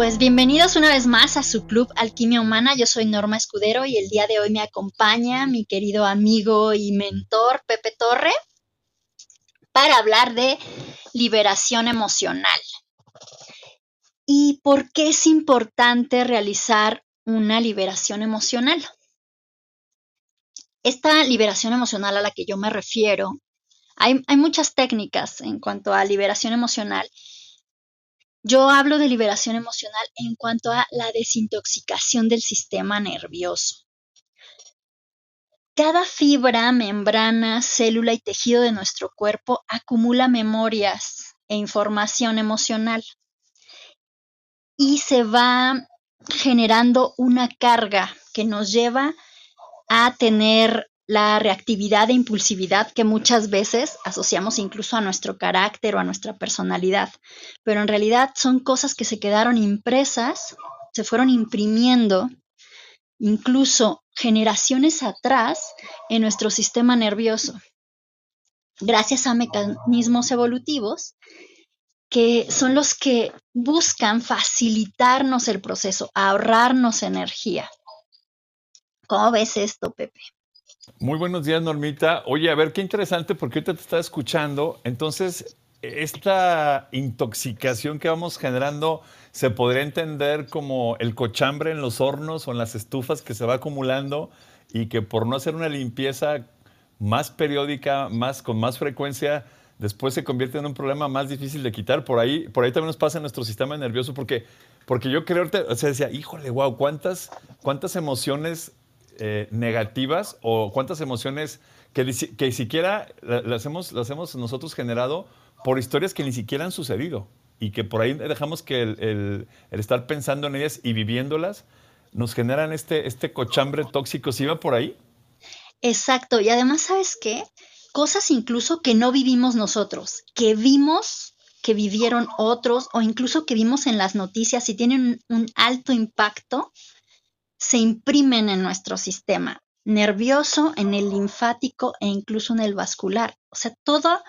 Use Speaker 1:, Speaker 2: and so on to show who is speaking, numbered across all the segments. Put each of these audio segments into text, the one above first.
Speaker 1: Pues bienvenidos una vez más a su club Alquimia Humana. Yo soy Norma Escudero y el día de hoy me acompaña mi querido amigo y mentor Pepe Torre para hablar de liberación emocional. ¿Y por qué es importante realizar una liberación emocional? Esta liberación emocional a la que yo me refiero, hay, hay muchas técnicas en cuanto a liberación emocional yo hablo de liberación emocional en cuanto a la desintoxicación del sistema nervioso. Cada fibra, membrana, célula y tejido de nuestro cuerpo acumula memorias e información emocional y se va generando una carga que nos lleva a tener la reactividad e impulsividad que muchas veces asociamos incluso a nuestro carácter o a nuestra personalidad, pero en realidad son cosas que se quedaron impresas, se fueron imprimiendo incluso generaciones atrás en nuestro sistema nervioso, gracias a mecanismos evolutivos que son los que buscan facilitarnos el proceso, ahorrarnos energía. ¿Cómo ves esto, Pepe?
Speaker 2: Muy buenos días, Normita. Oye, a ver, qué interesante porque ahorita te está escuchando. Entonces, esta intoxicación que vamos generando se podría entender como el cochambre en los hornos o en las estufas que se va acumulando y que por no hacer una limpieza más periódica, más con más frecuencia, después se convierte en un problema más difícil de quitar. Por ahí, por ahí también nos pasa en nuestro sistema nervioso porque, porque yo creo, o sea, decía, híjole, wow, cuántas, cuántas emociones eh, negativas o cuántas emociones que, que siquiera las hemos, las hemos nosotros generado por historias que ni siquiera han sucedido y que por ahí dejamos que el, estar pensando en ellas y viviéndolas nos generan este, este cochambre tóxico. ¿Sí va por ahí?
Speaker 1: Exacto. Y además, ¿sabes qué? Cosas incluso que no vivimos nosotros, que vimos que vivieron otros o incluso que vimos en las noticias y tienen un alto impacto se imprimen en nuestro sistema nervioso, en el linfático e incluso en el vascular. O sea, todo,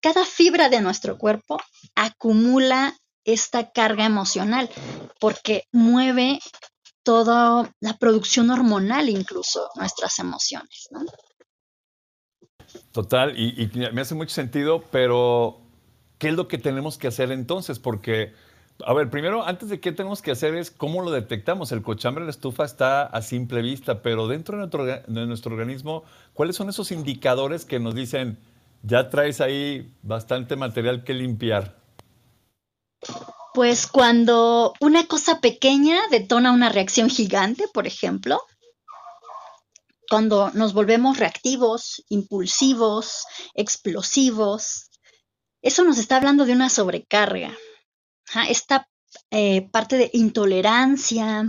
Speaker 1: cada fibra de nuestro cuerpo acumula esta carga emocional porque mueve toda la producción hormonal, incluso nuestras emociones.
Speaker 2: Total, y, y me hace mucho sentido, pero ¿qué es lo que tenemos que hacer entonces? Porque a ver, primero, antes de qué tenemos que hacer es cómo lo detectamos. El cochambre de la estufa está a simple vista, pero dentro de nuestro, de nuestro organismo, ¿cuáles son esos indicadores que nos dicen, ya traes ahí bastante material que limpiar?
Speaker 1: Pues cuando una cosa pequeña detona una reacción gigante, por ejemplo, cuando nos volvemos reactivos, impulsivos, explosivos, eso nos está hablando de una sobrecarga esta eh, parte de intolerancia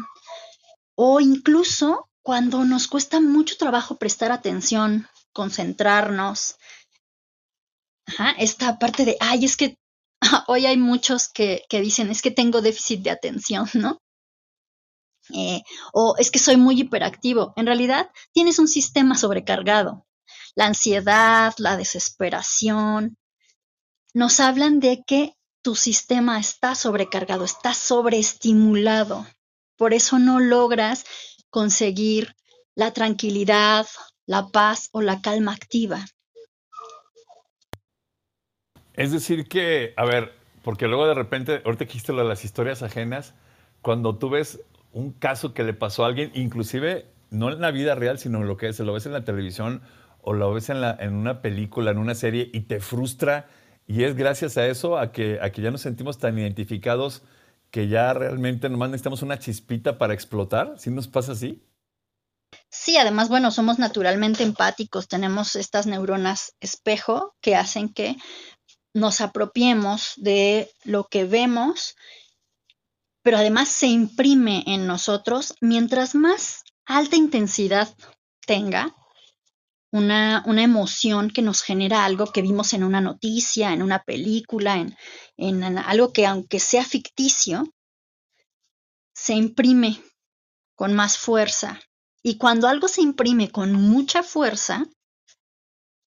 Speaker 1: o incluso cuando nos cuesta mucho trabajo prestar atención, concentrarnos. esta parte de, ay, es que hoy hay muchos que, dicen, es que tengo déficit de atención, ¿no? Eh, o es que soy muy hiperactivo. En realidad, tienes un sistema sobrecargado. La ansiedad, la desesperación, nos hablan de que tu sistema está sobrecargado, está sobreestimulado. Por eso no logras conseguir la tranquilidad, la paz o la calma activa.
Speaker 2: Es decir que, a ver, porque luego de repente, ahorita dijiste lo de las historias ajenas, cuando tú ves un caso que le pasó a alguien, inclusive no en la vida real, sino en lo que es, lo ves en la televisión o lo ves en, en una película, en una serie y te frustra y es gracias a eso, a que, a que ya nos sentimos tan identificados que ya realmente nomás necesitamos una chispita para explotar. ¿Sí nos pasa así?
Speaker 1: Sí, además, bueno, somos naturalmente empáticos, tenemos estas neuronas espejo que hacen que nos apropiemos de lo que vemos, pero además se imprime en nosotros. Mientras más alta intensidad tenga, una, emoción que nos genera algo que vimos en una noticia, en una película, en, en algo que aunque sea ficticio, se imprime con más fuerza. Y cuando algo se imprime con mucha fuerza,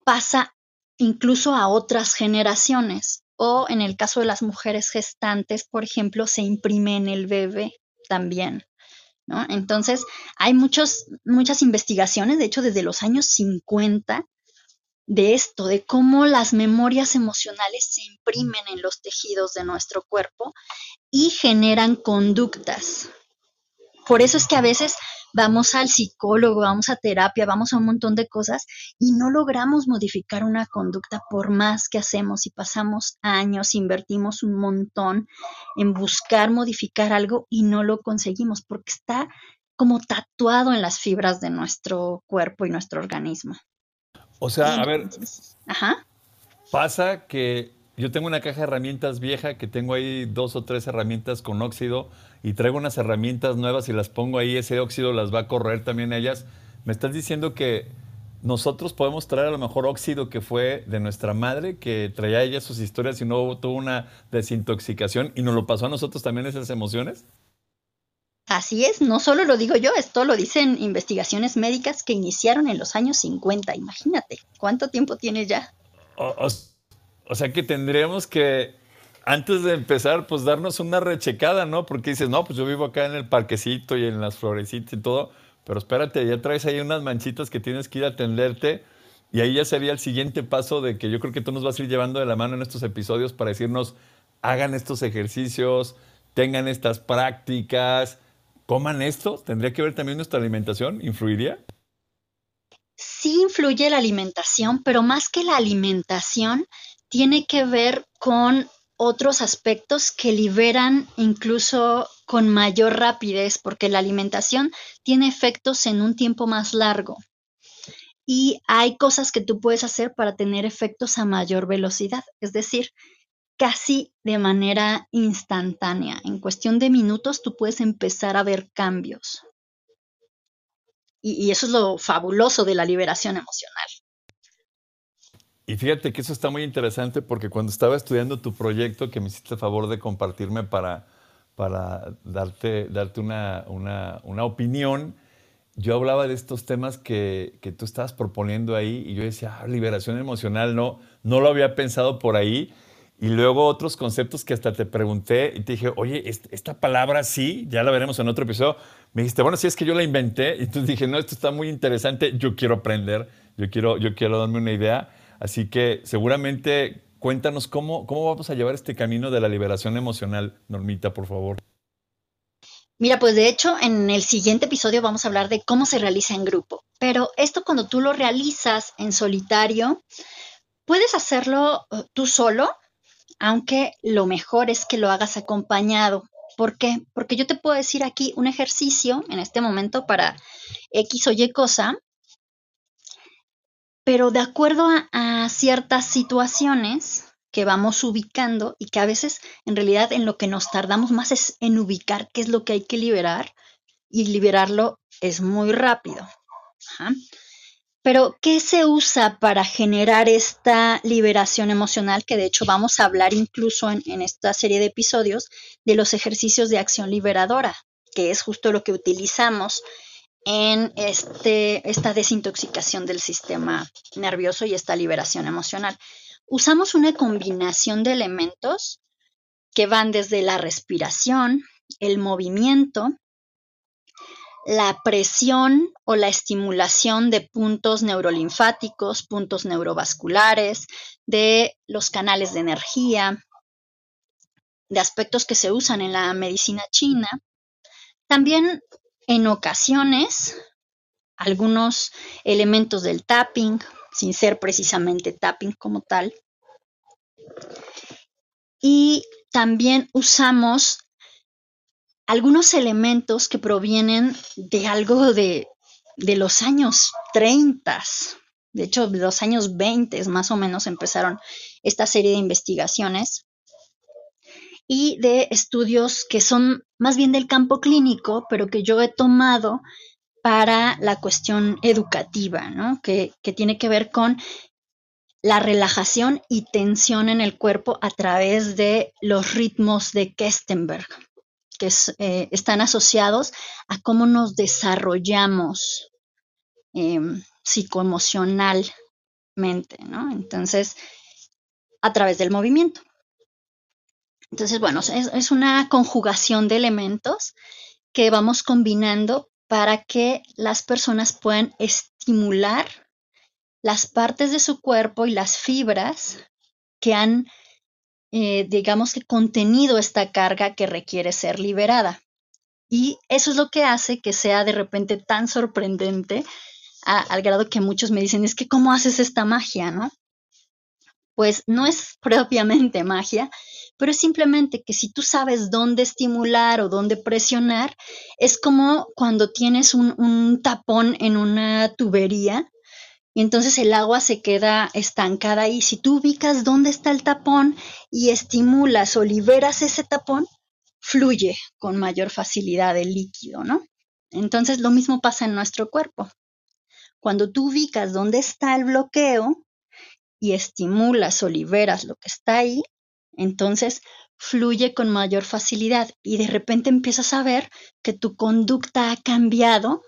Speaker 1: pasa incluso a otras generaciones. o en el caso de las mujeres gestantes, por ejemplo, se imprime en el bebé también. Entonces, hay muchos, muchas investigaciones, de hecho, desde los años 50, de esto, de cómo las memorias emocionales se imprimen en los tejidos de nuestro cuerpo y generan conductas. Por eso es que a veces vamos al psicólogo, vamos a terapia, vamos a un montón de cosas y no logramos modificar una conducta por más que hacemos y pasamos años, invertimos un montón en buscar modificar algo y no lo conseguimos porque está como tatuado en las fibras de nuestro cuerpo y nuestro organismo.
Speaker 2: O sea, a ver, Ajá. pasa que yo tengo una caja de herramientas vieja que tengo ahí dos o tres herramientas con óxido y traigo unas herramientas nuevas y las pongo ahí, ese óxido las va a correr también ellas. Me estás diciendo que nosotros podemos traer a lo mejor óxido que fue de nuestra madre, que traía ella sus historias y no tuvo una desintoxicación y nos lo pasó a nosotros también esas emociones.
Speaker 1: Así es, no solo lo digo yo, esto lo dicen investigaciones médicas que iniciaron en los años 50. Imagínate, ¿cuánto tiempo tiene ya?
Speaker 2: O, sea que tendríamos que, antes de empezar, pues darnos una rechecada, ¿no? Porque dices, no, pues yo vivo acá en el parquecito y en las florecitas y todo, pero espérate, ya traes ahí unas manchitas que tienes que ir a atenderte. Y ahí ya sería el siguiente paso de que yo creo que tú nos vas a ir llevando de la mano en estos episodios para decirnos, hagan estos ejercicios, tengan estas prácticas, coman esto? ¿Tendría que ver también nuestra alimentación? ¿Influiría?
Speaker 1: Sí influye la alimentación, pero más que la alimentación, tiene que ver con otros aspectos que liberan incluso con mayor rapidez, porque la alimentación tiene efectos en un tiempo más largo. Y hay cosas que tú puedes hacer para tener efectos a mayor velocidad. Es decir, casi de manera instantánea. En cuestión de minutos tú puedes empezar a ver cambios. Y, eso es lo fabuloso de la liberación emocional.
Speaker 2: Y fíjate que eso está muy interesante porque cuando estaba estudiando tu proyecto, que me hiciste el favor de compartirme para, para darte, darte una, una, opinión, yo hablaba de estos temas que, que, tú estabas proponiendo ahí y yo decía, ah, liberación emocional, no, no lo había pensado por ahí y luego otros conceptos que hasta te pregunté y te dije, oye, esta palabra sí, ya la veremos en otro episodio. Me dijiste, bueno, sí es que yo la inventé. Y entonces dije, no, esto está muy interesante, yo quiero aprender, yo quiero, yo quiero darme una idea. Así que seguramente cuéntanos cómo, cómo vamos a llevar este camino de la liberación emocional, Normita, por favor.
Speaker 1: Mira, pues de hecho en el siguiente episodio vamos a hablar de cómo se realiza en grupo. Pero esto cuando tú lo realizas en solitario, puedes hacerlo eh, tú solo aunque lo mejor es que lo hagas acompañado. ¿Por qué? Porque yo te puedo decir aquí un ejercicio en este momento para X o Y cosa, pero de acuerdo a, ciertas situaciones que vamos ubicando y que a veces en realidad en lo que nos tardamos más es en ubicar qué es lo que hay que liberar y liberarlo es muy rápido. Pero, ¿qué se usa para generar esta liberación emocional? Que de hecho vamos a hablar incluso en, esta serie de episodios de los ejercicios de acción liberadora, que es justo lo que utilizamos en este, esta desintoxicación del sistema nervioso y esta liberación emocional. Usamos una combinación de elementos que van desde la respiración, el movimiento, la presión o la estimulación de puntos neurolinfáticos, puntos neurovasculares, de los canales de energía, de aspectos que se usan en la medicina china. También en ocasiones algunos elementos del tapping, sin ser precisamente tapping como tal. Y también usamos algunos elementos que provienen de algo de, los años 30, de hecho, de los años 20 más o menos empezaron esta serie de investigaciones y de estudios que son más bien del campo clínico, pero que yo he tomado para la cuestión educativa, ¿no? que, que tiene que ver con la relajación y tensión en el cuerpo a través de los ritmos de Kestenberg que eh, están asociados a cómo nos desarrollamos em, psicoemocionalmente, ¿no? Entonces, a través del movimiento. Entonces, bueno, es, una conjugación de elementos que vamos combinando para que las personas puedan estimular las partes de su cuerpo y las fibras que han, eh, digamos que, contenido esta carga que requiere ser liberada. Y eso es lo que hace que sea de repente tan sorprendente al grado que muchos me dicen, es que ¿cómo haces esta magia, no? Pues no es propiamente magia, pero es simplemente que si tú sabes dónde estimular o dónde presionar, es como cuando tienes un, tapón en una tubería y entonces el agua se queda estancada ahí. Si tú ubicas dónde está el tapón y estimulas o liberas ese tapón, fluye con mayor facilidad el líquido, ¿no? Entonces lo mismo pasa en nuestro cuerpo. Cuando tú ubicas dónde está el bloqueo y estimulas o liberas lo que está ahí, entonces fluye con mayor facilidad y de repente empiezas a ver que tu conducta ha cambiado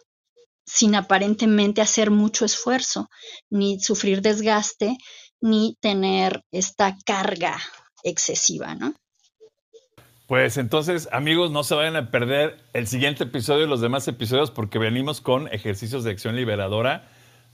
Speaker 1: sin aparentemente hacer mucho esfuerzo, ni sufrir desgaste, ni tener esta carga excesiva, ¿no?
Speaker 2: Pues entonces, amigos, no se vayan a perder el siguiente episodio y los demás episodios porque venimos con ejercicios de acción liberadora.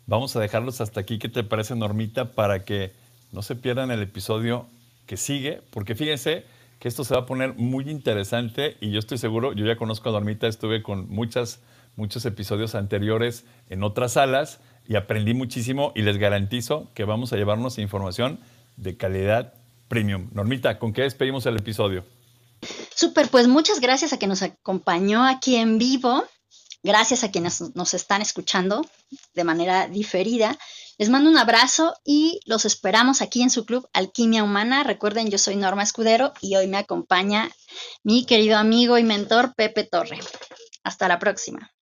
Speaker 2: Vamos a dejarlos hasta aquí. ¿Qué te parece, Normita? Para que no se pierdan el episodio que sigue, porque fíjense que esto se va a poner muy interesante y yo estoy seguro, yo ya conozco a Normita, estuve con muchas, muchos episodios anteriores en otras salas y aprendí muchísimo y les garantizo que vamos a llevarnos información de calidad premium. Normita, ¿con qué despedimos el episodio?
Speaker 1: Súper, pues muchas gracias a quien nos acompañó aquí en vivo. Gracias a quienes nos están escuchando de manera diferida. Les mando un abrazo y los esperamos aquí en su club Alquimia Humana. Recuerden, yo soy Norma Escudero y hoy me acompaña mi querido amigo y mentor Pepe Torre. Hasta la próxima.